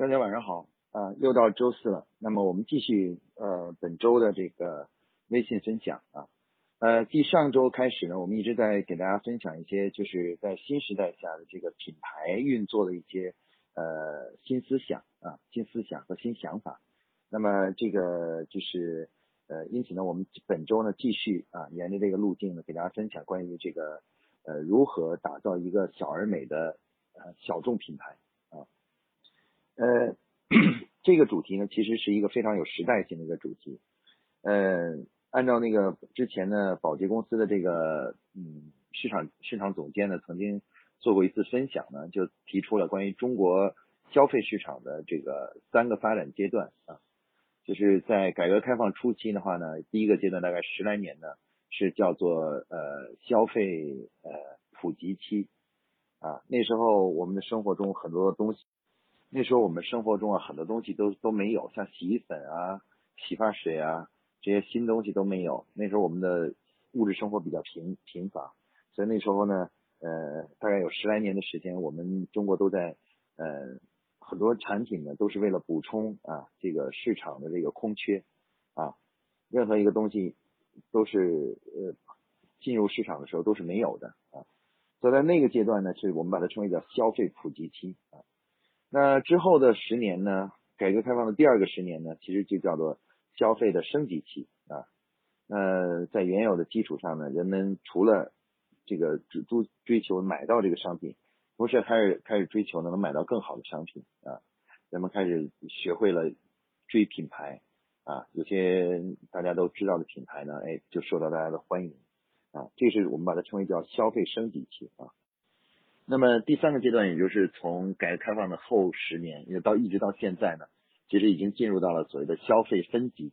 大家晚上好啊，又到周四了。那么我们继续呃本周的这个微信分享啊，呃，继上周开始呢，我们一直在给大家分享一些就是在新时代下的这个品牌运作的一些呃新思想啊、新思想和新想法。那么这个就是呃，因此呢，我们本周呢继续啊沿着这个路径呢，给大家分享关于这个呃如何打造一个小而美的呃小众品牌。呃，这个主题呢，其实是一个非常有时代性的一个主题。呃，按照那个之前呢，保洁公司的这个嗯市场市场总监呢，曾经做过一次分享呢，就提出了关于中国消费市场的这个三个发展阶段啊。就是在改革开放初期的话呢，第一个阶段大概十来年呢，是叫做呃消费呃普及期啊。那时候我们的生活中很多东西。那时候我们生活中啊很多东西都都没有，像洗衣粉啊、洗发水啊这些新东西都没有。那时候我们的物质生活比较贫贫乏，所以那时候呢，呃，大概有十来年的时间，我们中国都在呃很多产品呢都是为了补充啊这个市场的这个空缺啊，任何一个东西都是呃进入市场的时候都是没有的啊，所以在那个阶段呢，是我们把它称为叫消费普及期啊。那之后的十年呢？改革开放的第二个十年呢，其实就叫做消费的升级期啊。那在原有的基础上呢，人们除了这个追追追求买到这个商品，同时开始开始追求能买到更好的商品啊。人们开始学会了追品牌啊，有些大家都知道的品牌呢，哎，就受到大家的欢迎啊。这是我们把它称为叫消费升级期啊。那么第三个阶段，也就是从改革开放的后十年，也到一直到现在呢，其实已经进入到了所谓的消费分级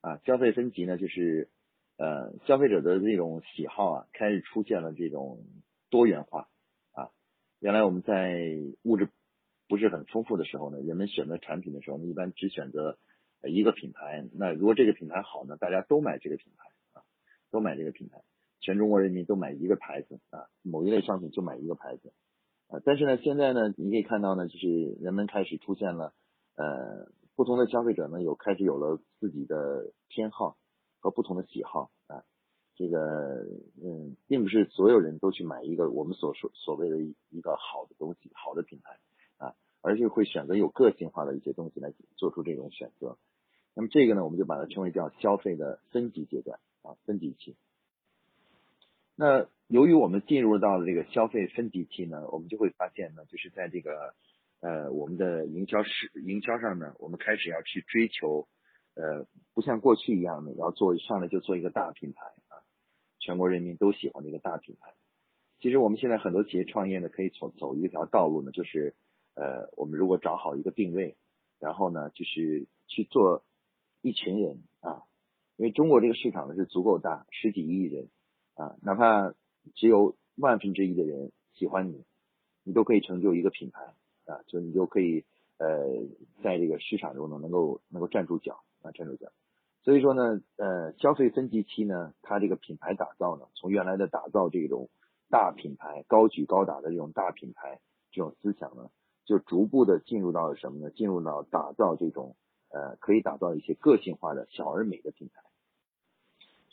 啊。消费分级呢，就是呃消费者的这种喜好啊，开始出现了这种多元化啊。原来我们在物质不是很丰富的时候呢，人们选择产品的时候呢，一般只选择一个品牌。那如果这个品牌好呢，大家都买这个品牌啊，都买这个品牌。全中国人民都买一个牌子啊，某一类商品就买一个牌子啊。但是呢，现在呢，你可以看到呢，就是人们开始出现了呃不同的消费者呢，有开始有了自己的偏好和不同的喜好啊。这个嗯，并不是所有人都去买一个我们所说所谓的一个好的东西、好的品牌啊，而是会选择有个性化的一些东西来做出这种选择。那么这个呢，我们就把它称为叫消费的分级阶段啊，分级期。那由于我们进入到了这个消费分级期呢，我们就会发现呢，就是在这个呃我们的营销市营销上呢，我们开始要去追求呃不像过去一样的要做上来就做一个大品牌啊，全国人民都喜欢的一个大品牌。其实我们现在很多企业创业呢，可以走走一条道路呢，就是呃我们如果找好一个定位，然后呢就是去做一群人啊，因为中国这个市场呢是足够大，十几亿人。啊，哪怕只有万分之一的人喜欢你，你都可以成就一个品牌啊，就你就可以呃，在这个市场中呢，能够能够站住脚啊，站住脚。所以说呢，呃，消费分级期呢，它这个品牌打造呢，从原来的打造这种大品牌、高举高打的这种大品牌这种思想呢，就逐步的进入到了什么呢？进入到打造这种呃，可以打造一些个性化的小而美的品牌。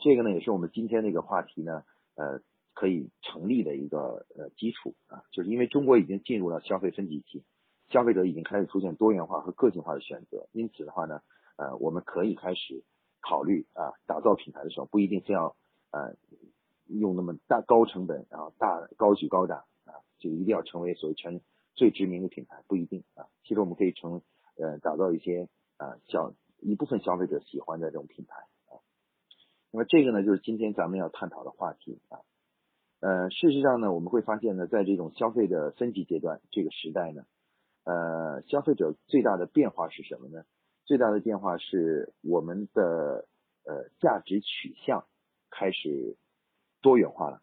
这个呢，也是我们今天这个话题呢，呃，可以成立的一个呃基础啊，就是因为中国已经进入了消费分级期，消费者已经开始出现多元化和个性化的选择，因此的话呢，呃，我们可以开始考虑啊，打造品牌的时候不一定非要呃用那么大高成本然后，大高举高打啊，就一定要成为所谓全最知名的品牌，不一定啊，其实我们可以成呃打造一些啊小一部分消费者喜欢的这种品牌。那么这个呢，就是今天咱们要探讨的话题啊。呃，事实上呢，我们会发现呢，在这种消费的分级阶段这个时代呢，呃，消费者最大的变化是什么呢？最大的变化是我们的呃价值取向开始多元化了。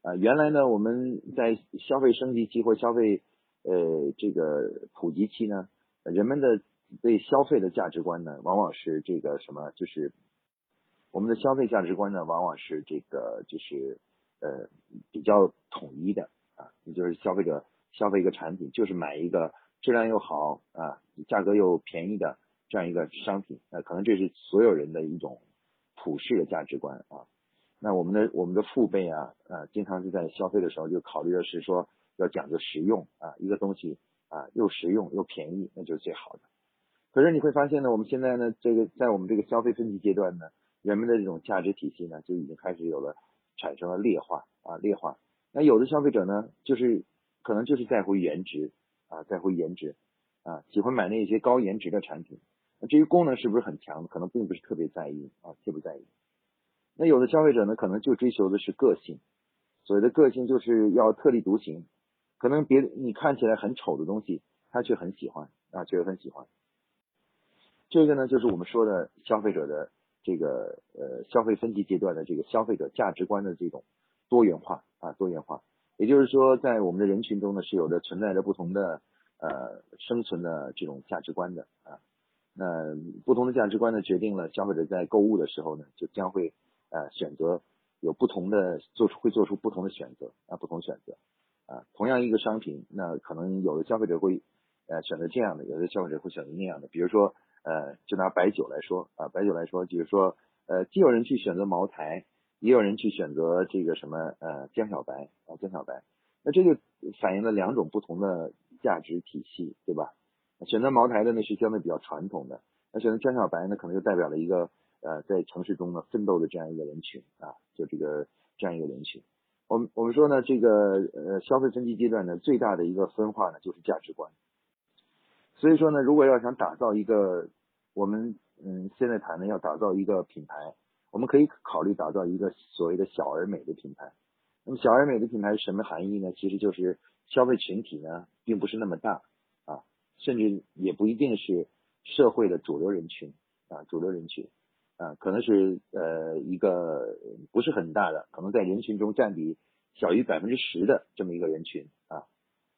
啊，原来呢，我们在消费升级期或消费呃这个普及期呢，人们的对消费的价值观呢，往往是这个什么，就是。我们的消费价值观呢，往往是这个就是呃比较统一的啊，也就是消费者消费一个产品，就是买一个质量又好啊，价格又便宜的这样一个商品，那可能这是所有人的一种普世的价值观啊。那我们的我们的父辈啊，啊，经常是在消费的时候就考虑的是说要讲究实用啊，一个东西啊又实用又便宜，那就是最好的。可是你会发现呢，我们现在呢，这个在我们这个消费分级阶段呢，人们的这种价值体系呢，就已经开始有了产生了劣化啊劣化。那有的消费者呢，就是可能就是在乎颜值啊，在乎颜值啊，喜欢买那些高颜值的产品。至于功能是不是很强，可能并不是特别在意啊，特不在意。那有的消费者呢，可能就追求的是个性，所谓的个性就是要特立独行，可能别你看起来很丑的东西，他却很喜欢啊，却很喜欢。这个呢，就是我们说的消费者的这个呃消费分级阶段的这个消费者价值观的这种多元化啊多元化，也就是说，在我们的人群中呢，是有着存在着不同的呃生存的这种价值观的啊，那不同的价值观呢，决定了消费者在购物的时候呢，就将会呃选择有不同的做出会做出不同的选择啊不同选择。啊，同样一个商品，那可能有的消费者会呃选择这样的，有的消费者会选择那样的，比如说。呃，就拿白酒来说啊，白酒来说，就是说，呃，既有人去选择茅台，也有人去选择这个什么呃江小白啊江小白，那这就反映了两种不同的价值体系，对吧？选择茅台的呢是相对比较传统的，那选择江小白呢可能就代表了一个呃在城市中呢奋斗的这样一个人群啊，就这个这样一个人群。我们我们说呢，这个呃消费升级阶段呢最大的一个分化呢就是价值观。所以说呢，如果要想打造一个，我们嗯现在谈的要打造一个品牌，我们可以考虑打造一个所谓的小而美的品牌。那么小而美的品牌是什么含义呢？其实就是消费群体呢并不是那么大啊，甚至也不一定是社会的主流人群啊，主流人群啊，可能是呃一个不是很大的，可能在人群中占比小于百分之十的这么一个人群啊，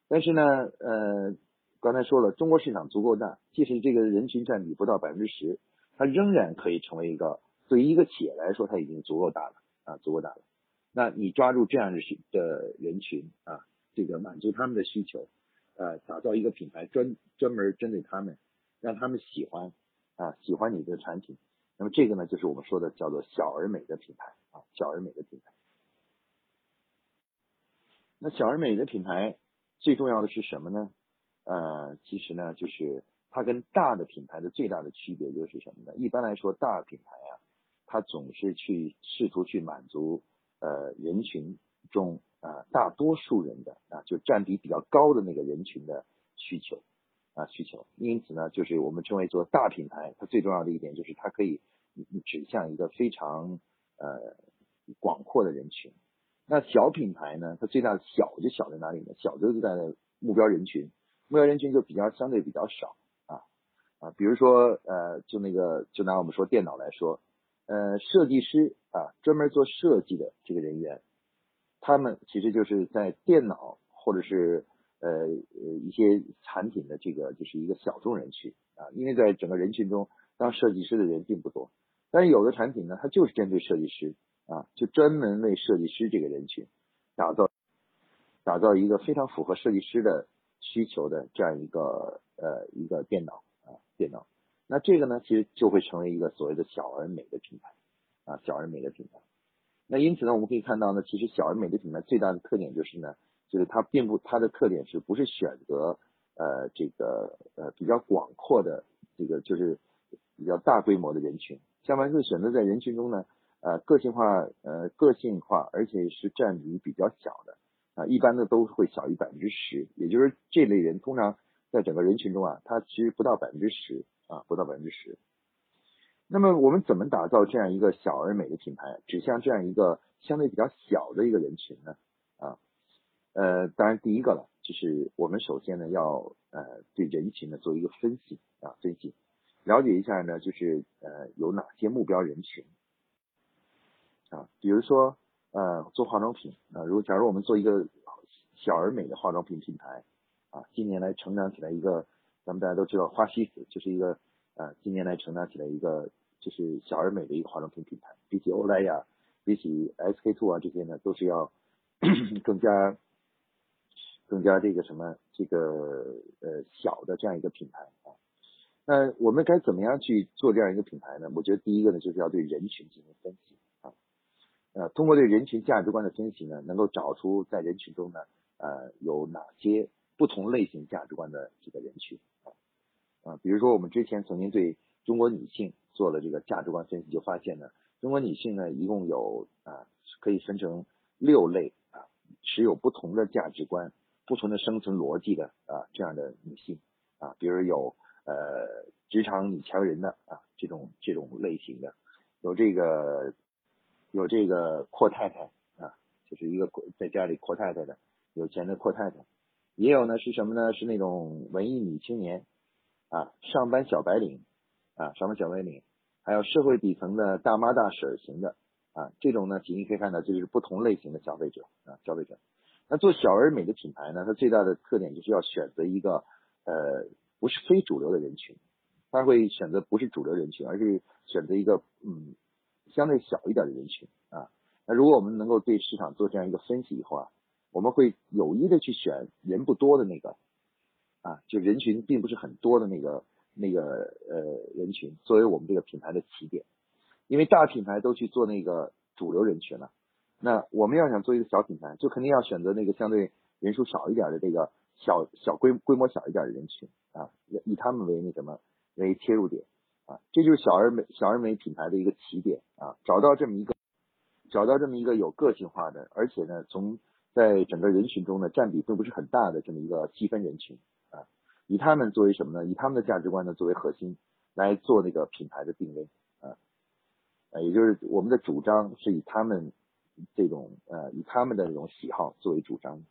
但是呢呃。刚才说了，中国市场足够大，即使这个人群占比不到百分之十，它仍然可以成为一个对于一个企业来说，它已经足够大了啊，足够大了。那你抓住这样的的人群啊，这个满足他们的需求，呃，打造一个品牌专专门针对他们，让他们喜欢啊，喜欢你的产品。那么这个呢，就是我们说的叫做小而美的品牌啊，小而美的品牌。那小而美的品牌最重要的是什么呢？呃，其实呢，就是它跟大的品牌的最大的区别就是什么呢？一般来说，大品牌啊，它总是去试图去满足呃人群中啊大多数人的啊就占比比较高的那个人群的需求啊需求。因此呢，就是我们称为做大品牌，它最重要的一点就是它可以指向一个非常呃广阔的人群。那小品牌呢，它最大的小就小在哪里呢？小就是在目标人群。目标人群就比较相对比较少啊啊，比如说呃，就那个就拿我们说电脑来说，呃，设计师啊，专门做设计的这个人员，他们其实就是在电脑或者是呃呃一些产品的这个就是一个小众人群啊，因为在整个人群中当设计师的人并不多，但是有的产品呢，它就是针对设计师啊，就专门为设计师这个人群打造打造一个非常符合设计师的。需求的这样一个呃一个电脑啊电脑，那这个呢其实就会成为一个所谓的小而美的品牌啊小而美的品牌。那因此呢我们可以看到呢，其实小而美的品牌最大的特点就是呢，就是它并不它的特点是不是选择呃这个呃比较广阔的这个就是比较大规模的人群，相反是选择在人群中呢呃个性化呃个性化而且是占比比较小的。啊，一般的都会小于百分之十，也就是这类人通常在整个人群中啊，他其实不到百分之十啊，不到百分之十。那么我们怎么打造这样一个小而美的品牌，指向这样一个相对比较小的一个人群呢？啊，呃，当然第一个了，就是我们首先呢要呃对人群呢做一个分析啊，分析，了解一下呢就是呃有哪些目标人群啊，比如说。呃，做化妆品啊，如果假如我们做一个小而美的化妆品品牌啊，近年来成长起来一个，咱们大家都知道花西子就是一个呃，近年来成长起来一个就是小而美的一个化妆品品牌，比起欧莱雅，比起 SK two 啊这些呢，都是要 更加更加这个什么这个呃小的这样一个品牌啊。那我们该怎么样去做这样一个品牌呢？我觉得第一个呢，就是要对人群进行分析，呃，通过对人群价值观的分析呢，能够找出在人群中呢，呃，有哪些不同类型价值观的这个人群啊啊，比如说我们之前曾经对中国女性做了这个价值观分析，就发现呢，中国女性呢一共有啊可以分成六类啊，持有不同的价值观、不同的生存逻辑的啊这样的女性啊，比如有呃职场女强人的啊这种这种类型的，有这个有这个阔太太啊，就是一个在家里阔太太的有钱的阔太太，也有呢是什么呢？是那种文艺女青年啊，上班小白领。啊，上班小白领，还有社会底层的大妈大婶型的啊，这种呢，其实你可以看到，就是不同类型的消费者啊，消费者。那做小而美的品牌呢，它最大的特点就是要选择一个呃不是非主流的人群，它会选择不是主流人群，而是选择一个嗯相对小一点的人群啊。那如果我们能够对市场做这样一个分析以后啊，我们会有意的去选人不多的那个啊，就人群并不是很多的那个。那个呃人群作为我们这个品牌的起点，因为大品牌都去做那个主流人群了，那我们要想做一个小品牌，就肯定要选择那个相对人数少一点的这个小小规规模小一点的人群啊，以他们为那什么为切入点啊，这就是小而美小而美品牌的一个起点啊，找到这么一个找到这么一个有个性化的，而且呢从在整个人群中呢占比并不是很大的这么一个细分人群啊。以他们作为什么呢？以他们的价值观呢作为核心来做那个品牌的定位啊，呃，也就是我们的主张是以他们这种呃以他们的这种喜好作为主张。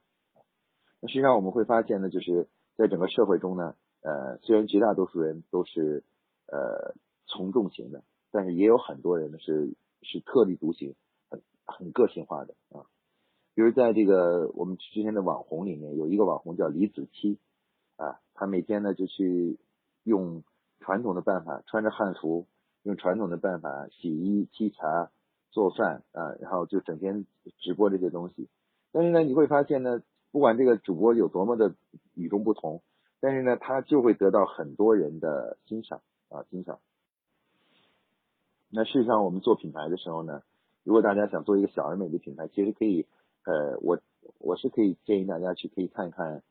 那实际上我们会发现呢，就是在整个社会中呢，呃，虽然绝大多数人都是呃从众型的，但是也有很多人呢是是特立独行，很很个性化的啊。比如在这个我们之前的网红里面，有一个网红叫李子柒。啊，他每天呢就去用传统的办法，穿着汉服，用传统的办法洗衣、沏茶、做饭啊，然后就整天直播这些东西。但是呢，你会发现呢，不管这个主播有多么的与众不同，但是呢，他就会得到很多人的欣赏啊，欣赏。那事实上，我们做品牌的时候呢，如果大家想做一个小而美的品牌，其实可以，呃，我我是可以建议大家去可以看一看。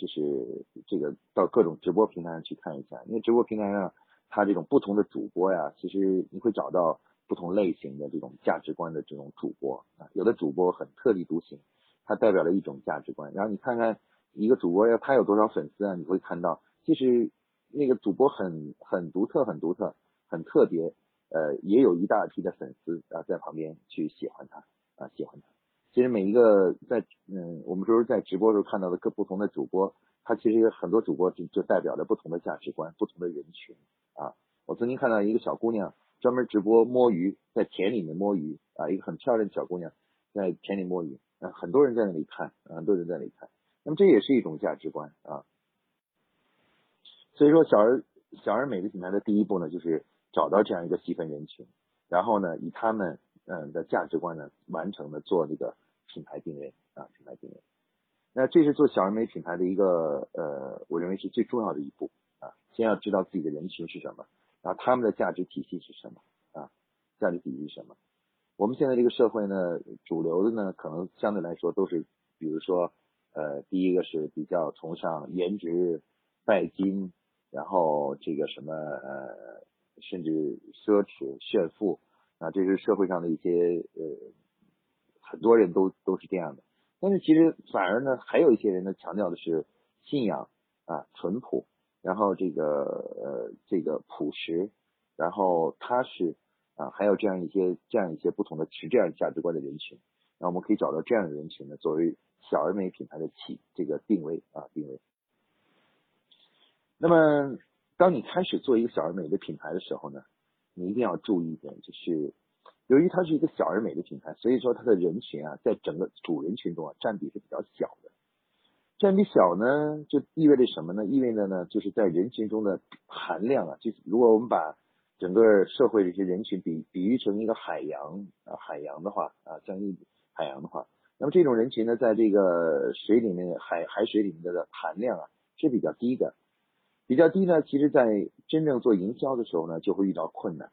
就是这个到各种直播平台上去看一下，因为直播平台上它这种不同的主播呀，其实你会找到不同类型的这种价值观的这种主播啊，有的主播很特立独行，它代表了一种价值观。然后你看看一个主播要他有多少粉丝啊，你会看到其实那个主播很很独特、很独特、很特别，呃，也有一大批的粉丝啊在旁边去喜欢他啊，喜欢他。其实每一个在嗯，我们说在直播时候看到的各不同的主播，他其实有很多主播就就代表着不同的价值观、不同的人群啊。我曾经看到一个小姑娘专门直播摸鱼，在田里面摸鱼啊，一个很漂亮的小姑娘在田里摸鱼，啊，很多人在那里看，很多人在那里看。那么这也是一种价值观啊。所以说，小而小而美的品牌的第一步呢，就是找到这样一个细分人群，然后呢，以他们。嗯的价值观呢，完成了做这个品牌定位啊，品牌定位。那这是做小而美品牌的一个呃，我认为是最重要的一步啊。先要知道自己的人群是什么，然后他们的价值体系是什么啊，价值体系是什么。我们现在这个社会呢，主流的呢，可能相对来说都是，比如说呃，第一个是比较崇尚颜值、拜金，然后这个什么呃，甚至奢侈炫富。啊，这是社会上的一些呃，很多人都都是这样的。但是其实反而呢，还有一些人呢，强调的是信仰啊、淳朴，然后这个呃这个朴实，然后踏实啊，还有这样一些这样一些不同的持这样价值观的人群。那我们可以找到这样的人群呢，作为小而美品牌的起这个定位啊定位。那么，当你开始做一个小而美的品牌的时候呢？你一定要注意一点，就是由于它是一个小而美的品牌，所以说它的人群啊，在整个主人群中啊，占比是比较小的。占比小呢，就意味着什么呢？意味着呢，就是在人群中的含量啊，就是如果我们把整个社会的一些人群比比喻成一个海洋啊，海洋的话啊，像一海洋的话，那么这种人群呢，在这个水里面海海水里面的含量啊是比较低的，比较低呢，其实在真正做营销的时候呢，就会遇到困难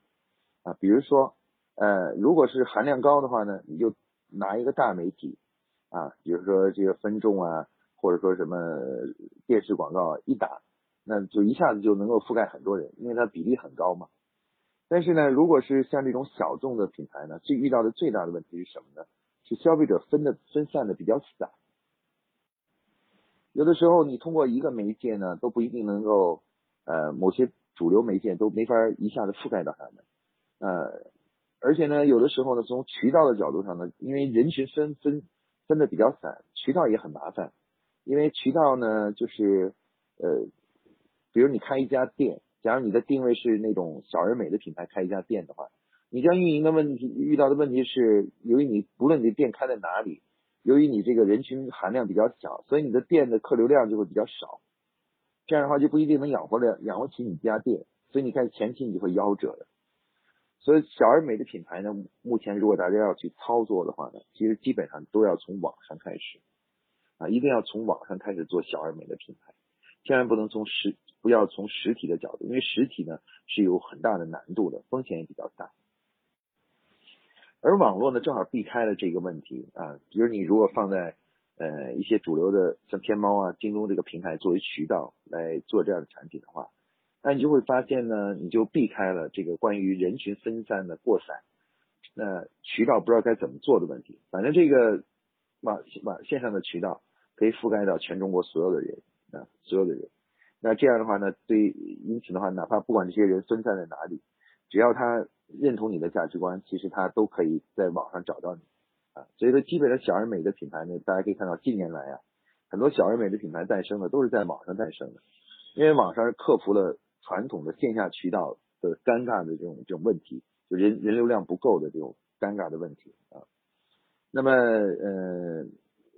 啊。比如说，呃，如果是含量高的话呢，你就拿一个大媒体啊，比如说这个分众啊，或者说什么电视广告一打，那就一下子就能够覆盖很多人，因为它比例很高嘛。但是呢，如果是像这种小众的品牌呢，最遇到的最大的问题是什么呢？是消费者分的分散的比较散，有的时候你通过一个媒介呢，都不一定能够，呃，某些主流媒介都没法一下子覆盖到他们，呃，而且呢，有的时候呢，从渠道的角度上呢，因为人群分分分的比较散，渠道也很麻烦，因为渠道呢，就是呃，比如你开一家店，假如你的定位是那种小而美的品牌，开一家店的话。你将运营的问题遇到的问题是，由于你不论你的店开在哪里，由于你这个人群含量比较小，所以你的店的客流量就会比较少。这样的话就不一定能养活了养活起你家店，所以你看前期你就会夭折的。所以小而美的品牌呢，目前如果大家要去操作的话呢，其实基本上都要从网上开始啊，一定要从网上开始做小而美的品牌，千万不能从实不要从实体的角度，因为实体呢是有很大的难度的，风险也比较大。而网络呢，正好避开了这个问题啊。比如你如果放在呃一些主流的像天猫啊、京东这个平台作为渠道来做这样的产品的话，那你就会发现呢，你就避开了这个关于人群分散的过散，那渠道不知道该怎么做的问题。反正这个网网线上的渠道可以覆盖到全中国所有的人啊，所有的人。那这样的话呢，对，因此的话，哪怕不管这些人分散在哪里，只要他。认同你的价值观，其实他都可以在网上找到你啊。所以说，基本上小而美的品牌呢，大家可以看到近年来啊，很多小而美的品牌诞生的都是在网上诞生的，因为网上是克服了传统的线下渠道的尴尬的这种这种问题，就人人流量不够的这种尴尬的问题啊。那么呃，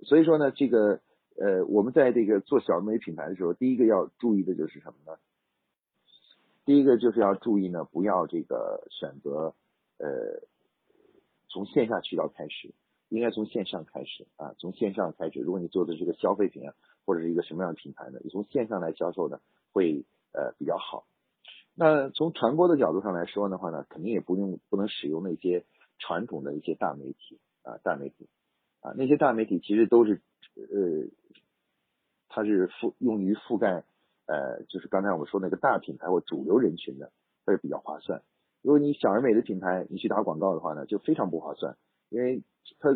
所以说呢，这个呃，我们在这个做小而美品牌的时候，第一个要注意的就是什么呢？第一个就是要注意呢，不要这个选择呃从线下渠道开始，应该从线上开始啊，从线上开始。如果你做的是个消费品啊，或者是一个什么样的品牌呢？你从线上来销售呢，会呃比较好。那从传播的角度上来说的话呢，肯定也不用不能使用那些传统的一些大媒体啊，大媒体啊，那些大媒体其实都是呃，它是覆用于覆盖。呃，就是刚才我们说那个大品牌或主流人群的，它是比较划算。如果你小而美的品牌，你去打广告的话呢，就非常不划算，因为它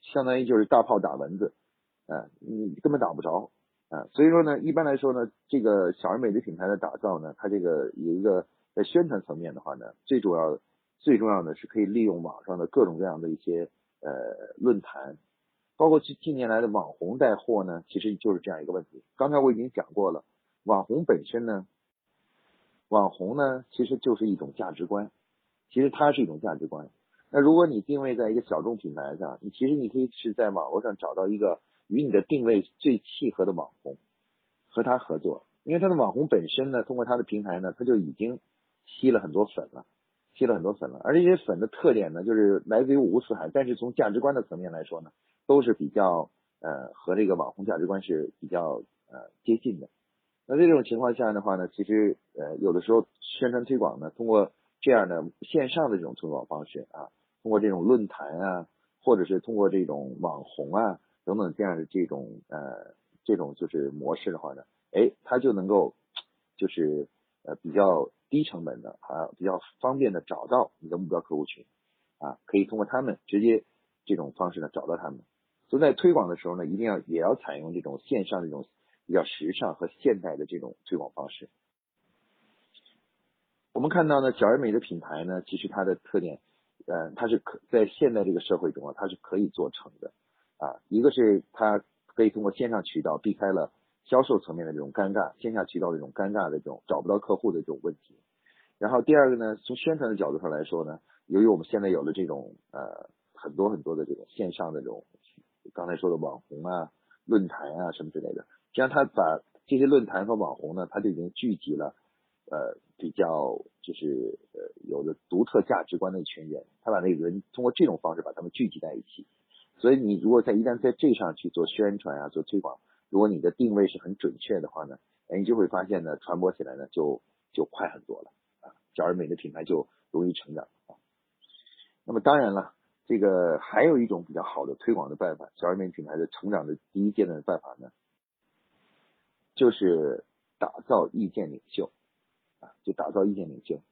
相当于就是大炮打蚊子，啊，你根本打不着，啊，所以说呢，一般来说呢，这个小而美的品牌的打造呢，它这个有一个在宣传层面的话呢，最主要最重要的是可以利用网上的各种各样的一些呃论坛，包括近近年来的网红带货呢，其实就是这样一个问题。刚才我已经讲过了。网红本身呢，网红呢其实就是一种价值观，其实它是一种价值观。那如果你定位在一个小众品牌上，你其实你可以是在网络上找到一个与你的定位最契合的网红，和他合作，因为他的网红本身呢，通过他的平台呢，他就已经吸了很多粉了，吸了很多粉了。而这些粉的特点呢，就是来自于五湖四海，但是从价值观的层面来说呢，都是比较呃和这个网红价值观是比较呃接近的。那这种情况下的话呢，其实呃有的时候宣传推广呢，通过这样的线上的这种推广方式啊，通过这种论坛啊，或者是通过这种网红啊等等这样的这种呃这种就是模式的话呢，哎，它就能够就是呃比较低成本的啊比较方便的找到你的目标客户群啊，可以通过他们直接这种方式呢找到他们。所以在推广的时候呢，一定要也要采用这种线上这种。比较时尚和现代的这种推广方式，我们看到呢，小而美的品牌呢，其实它的特点，呃，它是可在现在这个社会中啊，它是可以做成的啊。一个是它可以通过线上渠道避开了销售层面的这种尴尬，线下渠道的这种尴尬的这种找不到客户的这种问题。然后第二个呢，从宣传的角度上来说呢，由于我们现在有了这种呃很多很多的这种线上的这种刚才说的网红啊、论坛啊什么之类的。实际上，他把这些论坛和网红呢，他就已经聚集了，呃，比较就是呃有着独特价值观的一群人。他把那个人通过这种方式把他们聚集在一起，所以你如果在一旦在这上去做宣传啊，做推广，如果你的定位是很准确的话呢，哎，你就会发现呢，传播起来呢就就快很多了啊，小而美的品牌就容易成长啊。那么当然了，这个还有一种比较好的推广的办法，小而美品牌的成长的第一阶段的办法呢，就是打造意见领袖啊，就打造意见领袖。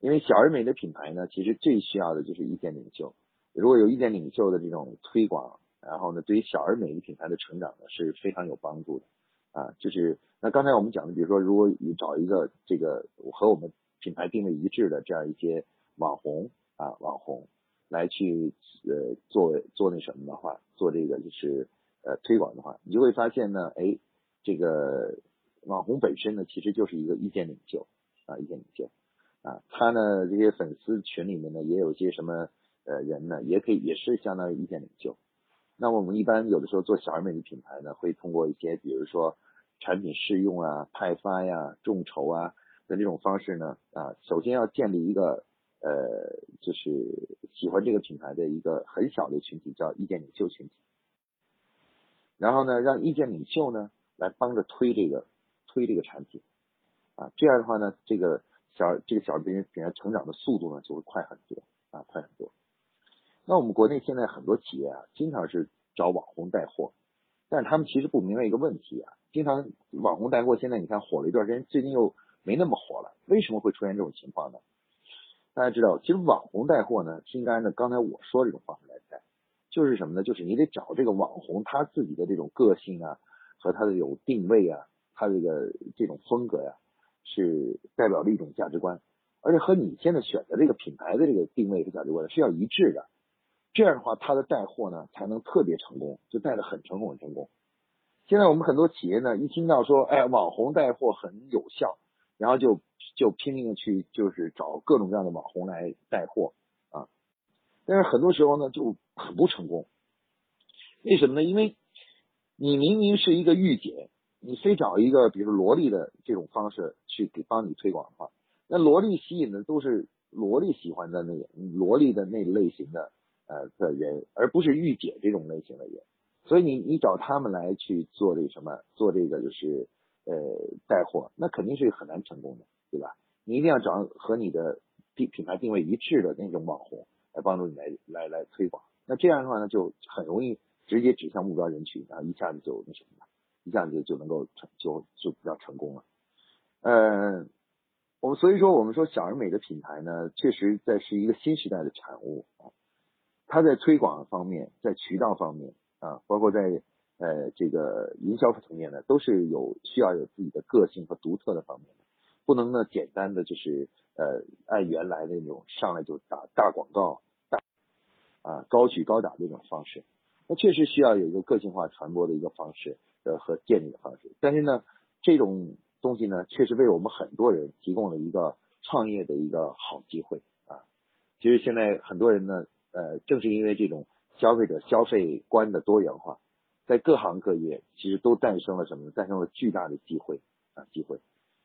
因为小而美的品牌呢，其实最需要的就是意见领袖。如果有意见领袖的这种推广，然后呢，对于小而美的品牌的成长呢是非常有帮助的啊。就是那刚才我们讲的，比如说，如果你找一个这个和我们品牌定位一致的这样一些网红啊，网红来去呃做做那什么的话，做这个就是呃推广的话，你就会发现呢，哎，这个网红本身呢，其实就是一个意见领袖啊，意见领袖。啊，他呢这些粉丝群里面呢也有一些什么呃人呢，也可以也是相当于意见领袖。那我们一般有的时候做小而美的品牌呢，会通过一些比如说产品试用啊、派发呀、众筹啊的这种方式呢，啊，首先要建立一个呃就是喜欢这个品牌的一个很小的群体，叫意见领袖群体。然后呢，让意见领袖呢来帮着推这个推这个产品啊，这样的话呢，这个。小这个小品品牌成长的速度呢就会快很多啊，快很多。那我们国内现在很多企业啊，经常是找网红带货，但是他们其实不明白一个问题啊，经常网红带货，现在你看火了一段时间，最近又没那么火了，为什么会出现这种情况呢？大家知道，其实网红带货呢，是应该按照刚才我说这种方式来带，就是什么呢？就是你得找这个网红他自己的这种个性啊，和他的有定位啊，他这个这种风格呀。是代表了一种价值观，而且和你现在选择这个品牌的这个定位和价值观是要一致的。这样的话，它的带货呢才能特别成功，就带的很成功很成功。现在我们很多企业呢，一听到说，哎，网红带货很有效，然后就就拼命的去就是找各种各样的网红来带货啊。但是很多时候呢，就很不成功。为什么呢？因为你明明是一个御姐。你非找一个比如萝莉的这种方式去给帮你推广的话，那萝莉吸引的都是萝莉喜欢的那个萝莉的那类型的呃的人，而不是御姐这种类型的人。所以你你找他们来去做这个什么，做这个就是呃带货，那肯定是很难成功的，对吧？你一定要找和你的定品牌定位一致的那种网红来帮助你来来来推广。那这样的话呢，就很容易直接指向目标人群，然后一下子就那什么了。一下子就能够成就就比较成功了，呃，我们所以说我们说小而美的品牌呢，确实在是一个新时代的产物啊，它在推广方面，在渠道方面啊，包括在呃这个营销层面呢，都是有需要有自己的个性和独特的方面的，不能呢简单的就是呃按原来的那种上来就打大广告大啊高举高打这种方式，那确实需要有一个个性化传播的一个方式。呃和建立的方式，但是呢，这种东西呢，确实为我们很多人提供了一个创业的一个好机会啊。其实现在很多人呢，呃，正是因为这种消费者消费观的多元化，在各行各业其实都诞生了什么呢？诞生了巨大的机会啊，机会。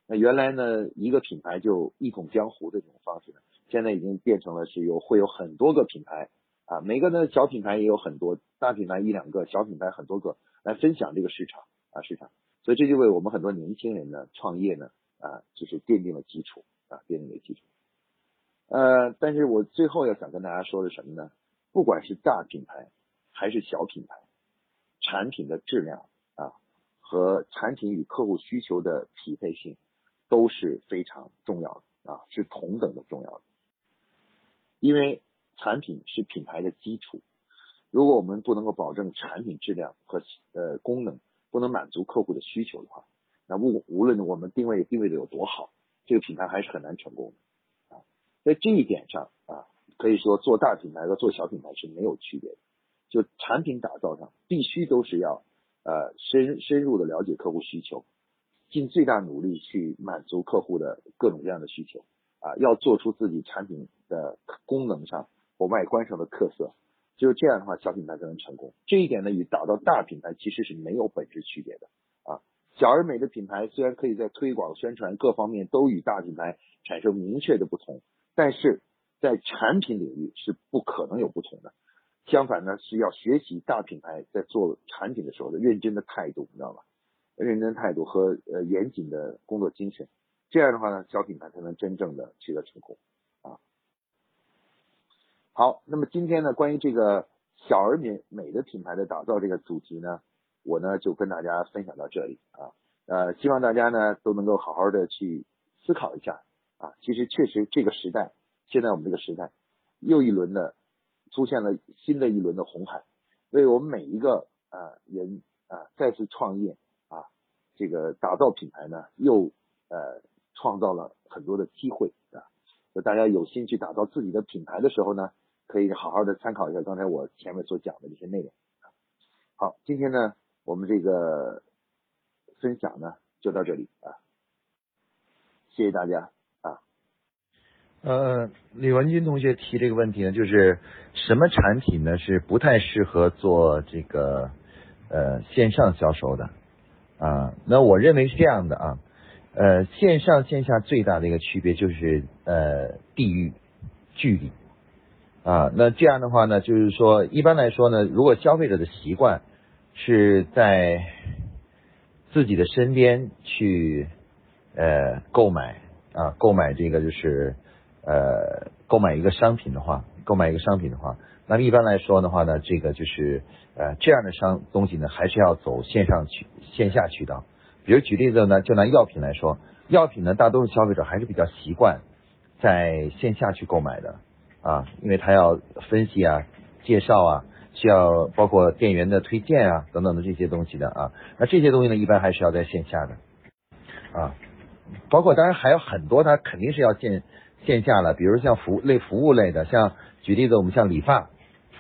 那原来呢，一个品牌就一统江湖的这种方式呢，现在已经变成了是有会有很多个品牌啊，每个呢小品牌也有很多，大品牌一两个，小品牌很多个。来分享这个市场啊市场，所以这就为我们很多年轻人呢创业呢啊就是奠定了基础啊奠定了基础。呃，但是我最后要想跟大家说的什么呢？不管是大品牌还是小品牌，产品的质量啊和产品与客户需求的匹配性都是非常重要的啊是同等的重要的，因为产品是品牌的基础。如果我们不能够保证产品质量和呃功能，不能满足客户的需求的话，那无无论我们定位定位的有多好，这个品牌还是很难成功的啊。在这一点上啊，可以说做大品牌和做小品牌是没有区别的。就产品打造上，必须都是要呃深深入的了解客户需求，尽最大努力去满足客户的各种各样的需求啊，要做出自己产品的功能上或外观上的特色。只有这样的话，小品牌才能成功。这一点呢，与打造大品牌其实是没有本质区别的啊。小而美的品牌虽然可以在推广、宣传各方面都与大品牌产生明确的不同，但是在产品领域是不可能有不同的。相反呢是要学习大品牌在做产品的时候的认真的态度，你知道吧？认真态度和呃严谨的工作精神，这样的话呢，小品牌才能真正的取得成功啊。好，那么今天呢，关于这个小而美美的品牌的打造这个主题呢，我呢就跟大家分享到这里啊。呃，希望大家呢都能够好好的去思考一下啊。其实确实这个时代，现在我们这个时代又一轮的出现了新的一轮的红海，为我们每一个啊人啊再次创业啊。这个打造品牌呢，又呃创造了很多的机会啊。就大家有心去打造自己的品牌的时候呢，可以好好的参考一下刚才我前面所讲的这些内容。好，今天呢，我们这个分享呢就到这里啊，谢谢大家啊。呃，李文军同学提这个问题呢，就是什么产品呢是不太适合做这个呃线上销售的？啊，那我认为是这样的啊，呃，线上线下最大的一个区别就是呃地域距离啊，那这样的话呢，就是说一般来说呢，如果消费者的习惯是在自己的身边去呃购买啊，购买这个就是呃购买一个商品的话，购买一个商品的话，那么一般来说的话呢，这个就是呃这样的商东西呢，还是要走线上去。线下渠道，比如举例子呢，就拿药品来说，药品呢，大多数消费者还是比较习惯在线下去购买的啊，因为他要分析啊、介绍啊，需要包括店员的推荐啊等等的这些东西的啊，那这些东西呢，一般还是要在线下的啊，包括当然还有很多，它肯定是要线线下了，比如像服务类服务类的，像举例子，我们像理发，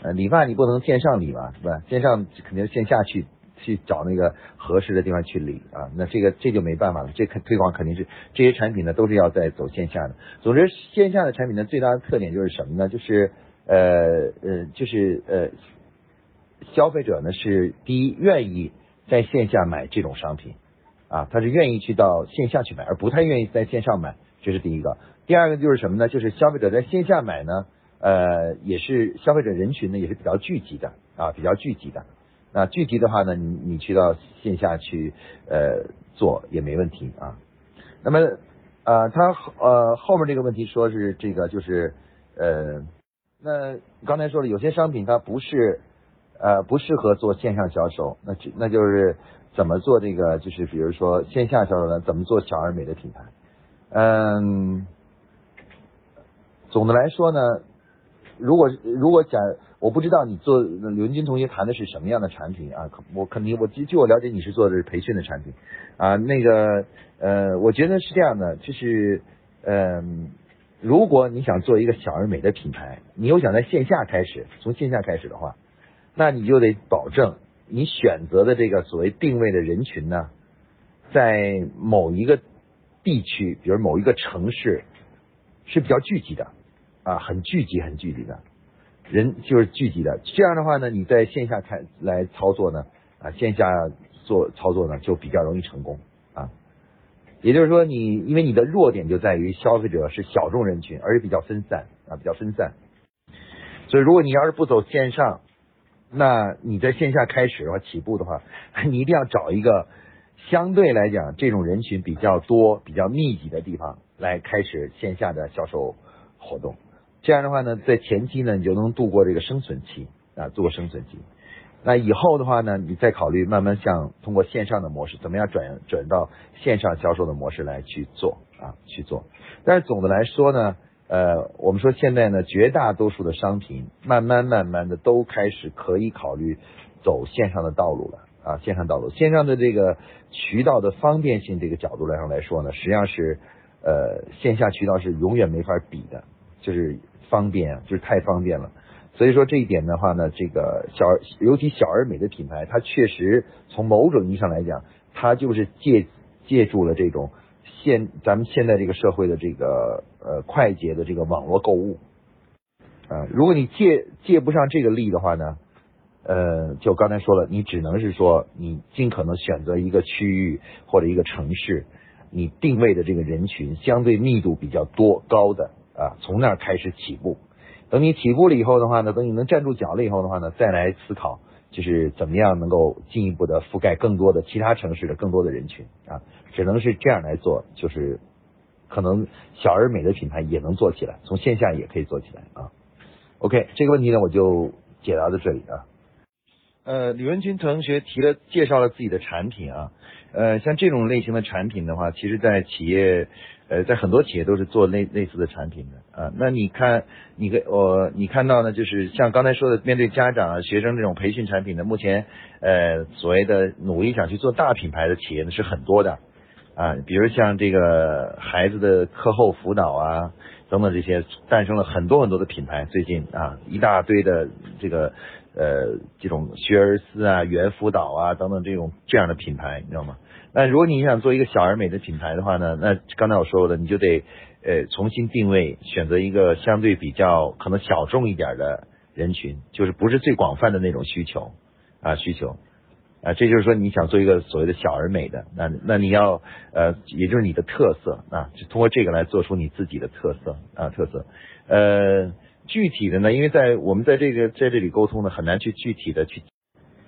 呃，理发你不能线上理吧，是吧？线上肯定是线下去。去找那个合适的地方去理啊，那这个这就没办法了，这肯推广肯定是这些产品呢都是要在走线下的。总之，线下的产品呢最大的特点就是什么呢？就是呃呃，就是呃，消费者呢是第一愿意在线下买这种商品啊，他是愿意去到线下去买，而不太愿意在线上买，这是第一个。第二个就是什么呢？就是消费者在线下买呢，呃，也是消费者人群呢也是比较聚集的啊，比较聚集的。那具体的话呢，你你去到线下去呃做也没问题啊。那么呃他呃后面这个问题说是这个就是呃那刚才说了有些商品它不是呃不适合做线上销售，那那就是怎么做这个就是比如说线下销售呢？怎么做小而美的品牌？嗯，总的来说呢，如果如果讲。我不知道你做刘军同学谈的是什么样的产品啊？我肯定，我据据我了解，你是做的是培训的产品啊。那个呃，我觉得是这样的，就是嗯，如果你想做一个小而美的品牌，你又想在线下开始，从线下开始的话，那你就得保证你选择的这个所谓定位的人群呢，在某一个地区，比如某一个城市是比较聚集的啊，很聚集，很聚集的。人就是聚集的，这样的话呢，你在线下开来操作呢，啊，线下做操作呢就比较容易成功啊。也就是说，你因为你的弱点就在于消费者是小众人群，而且比较分散啊，比较分散。所以，如果你要是不走线上，那你在线下开始的话，起步的话，你一定要找一个相对来讲这种人群比较多、比较密集的地方来开始线下的销售活动。这样的话呢，在前期呢，你就能度过这个生存期啊，度过生存期。那以后的话呢，你再考虑慢慢向通过线上的模式，怎么样转转到线上销售的模式来去做啊，去做。但是总的来说呢，呃，我们说现在呢，绝大多数的商品慢慢慢慢的都开始可以考虑走线上的道路了啊，线上道路，线上的这个渠道的方便性这个角度来上来说呢，实际上是呃线下渠道是永远没法比的，就是。方便啊，就是太方便了，所以说这一点的话呢，这个小尤其小而美的品牌，它确实从某种意义上来讲，它就是借借助了这种现咱们现在这个社会的这个呃快捷的这个网络购物啊，如果你借借不上这个力的话呢，呃，就刚才说了，你只能是说你尽可能选择一个区域或者一个城市，你定位的这个人群相对密度比较多高的。啊，从那儿开始起步，等你起步了以后的话呢，等你能站住脚了以后的话呢，再来思考就是怎么样能够进一步的覆盖更多的其他城市的更多的人群啊，只能是这样来做，就是可能小而美的品牌也能做起来，从线下也可以做起来啊。OK，这个问题呢我就解答到这里啊。呃，李文军同学提了介绍了自己的产品啊，呃，像这种类型的产品的话，其实在企业，呃，在很多企业都是做类类似的产品的啊。那你看，你跟我你看到呢，就是像刚才说的，面对家长啊、学生这种培训产品的，目前呃所谓的努力想去做大品牌的企业呢是很多的啊，比如像这个孩子的课后辅导啊等等这些，诞生了很多很多的品牌，最近啊一大堆的这个。呃，这种学而思啊、猿辅导啊等等这种这样的品牌，你知道吗？那如果你想做一个小而美的品牌的话呢，那刚才我说过的，你就得呃重新定位，选择一个相对比较可能小众一点的人群，就是不是最广泛的那种需求啊需求啊，这就是说你想做一个所谓的小而美的，那那你要呃，也就是你的特色啊，就通过这个来做出你自己的特色啊特色呃。具体的呢，因为在我们在这个在这里沟通呢，很难去具体的去，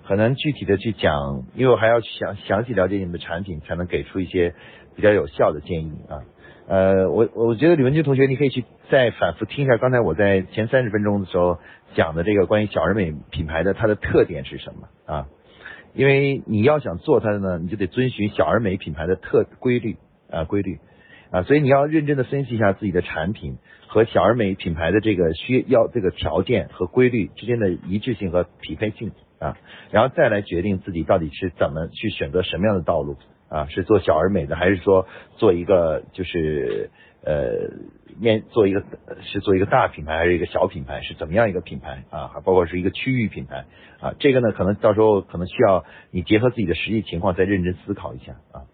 很难具体的去讲，因为我还要详详细了解你们的产品，才能给出一些比较有效的建议啊。呃，我我觉得李文军同学，你可以去再反复听一下刚才我在前三十分钟的时候讲的这个关于小而美品牌的它的特点是什么啊？因为你要想做它的呢，你就得遵循小而美品牌的特规律啊规律。啊，所以你要认真的分析一下自己的产品和小而美品牌的这个需要这个条件和规律之间的一致性和匹配性啊，然后再来决定自己到底是怎么去选择什么样的道路啊，是做小而美的，还是说做一个就是呃面做一个是做一个大品牌，还是一个小品牌，是怎么样一个品牌啊？还包括是一个区域品牌啊，这个呢可能到时候可能需要你结合自己的实际情况再认真思考一下啊。